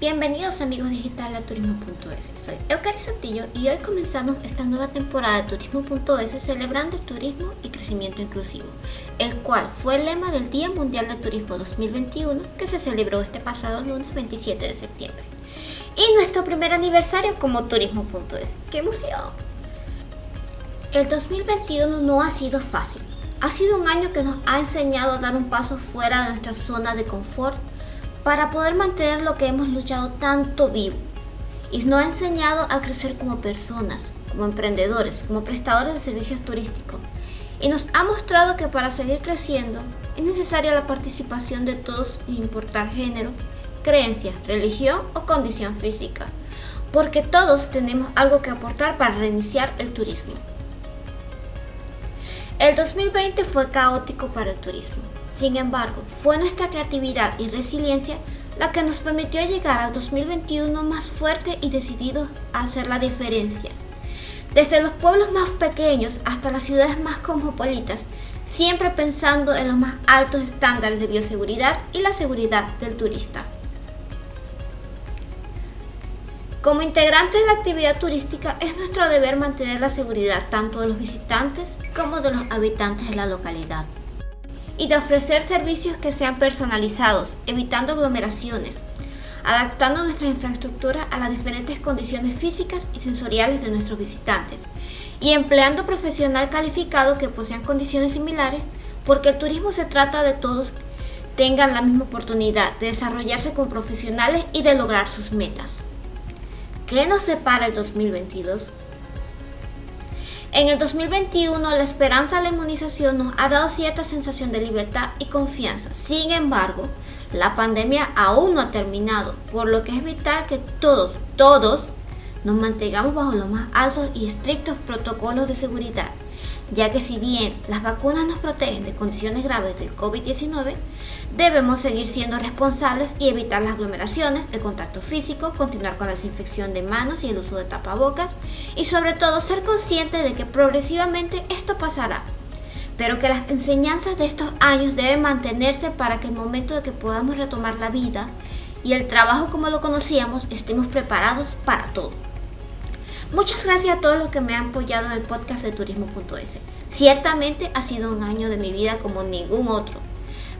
Bienvenidos amigos digitales a turismo.es. Soy Eucari Sotillo y hoy comenzamos esta nueva temporada de turismo.es celebrando el turismo y crecimiento inclusivo, el cual fue el lema del Día Mundial del Turismo 2021 que se celebró este pasado lunes 27 de septiembre. Y nuestro primer aniversario como turismo.es. ¡Qué emoción! El 2021 no ha sido fácil. Ha sido un año que nos ha enseñado a dar un paso fuera de nuestra zona de confort para poder mantener lo que hemos luchado tanto vivo. Y nos ha enseñado a crecer como personas, como emprendedores, como prestadores de servicios turísticos. Y nos ha mostrado que para seguir creciendo es necesaria la participación de todos sin importar género, creencia, religión o condición física. Porque todos tenemos algo que aportar para reiniciar el turismo. El 2020 fue caótico para el turismo. Sin embargo, fue nuestra creatividad y resiliencia la que nos permitió llegar al 2021 más fuerte y decidido a hacer la diferencia. Desde los pueblos más pequeños hasta las ciudades más cosmopolitas, siempre pensando en los más altos estándares de bioseguridad y la seguridad del turista. Como integrantes de la actividad turística es nuestro deber mantener la seguridad tanto de los visitantes como de los habitantes de la localidad y de ofrecer servicios que sean personalizados, evitando aglomeraciones, adaptando nuestra infraestructura a las diferentes condiciones físicas y sensoriales de nuestros visitantes y empleando profesional calificado que posean condiciones similares porque el turismo se trata de todos tengan la misma oportunidad de desarrollarse como profesionales y de lograr sus metas. ¿Qué nos separa el 2022? En el 2021 la esperanza de la inmunización nos ha dado cierta sensación de libertad y confianza. Sin embargo, la pandemia aún no ha terminado, por lo que es vital que todos, todos, nos mantengamos bajo los más altos y estrictos protocolos de seguridad ya que si bien las vacunas nos protegen de condiciones graves del COVID-19, debemos seguir siendo responsables y evitar las aglomeraciones, el contacto físico, continuar con la desinfección de manos y el uso de tapabocas y sobre todo ser conscientes de que progresivamente esto pasará, pero que las enseñanzas de estos años deben mantenerse para que el momento de que podamos retomar la vida y el trabajo como lo conocíamos estemos preparados para todo. Muchas gracias a todos los que me han apoyado en el podcast de turismo.es. Ciertamente ha sido un año de mi vida como ningún otro,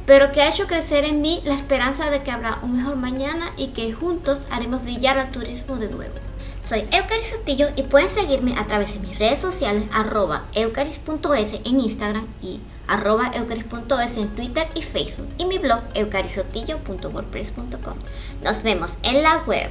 pero que ha hecho crecer en mí la esperanza de que habrá un mejor mañana y que juntos haremos brillar al turismo de nuevo. Soy Eucaris Sotillo y pueden seguirme a través de mis redes sociales arroba eucaris.es en Instagram y arroba eucaris.es en Twitter y Facebook y mi blog eucarisotillo.wordpress.com. Nos vemos en la web.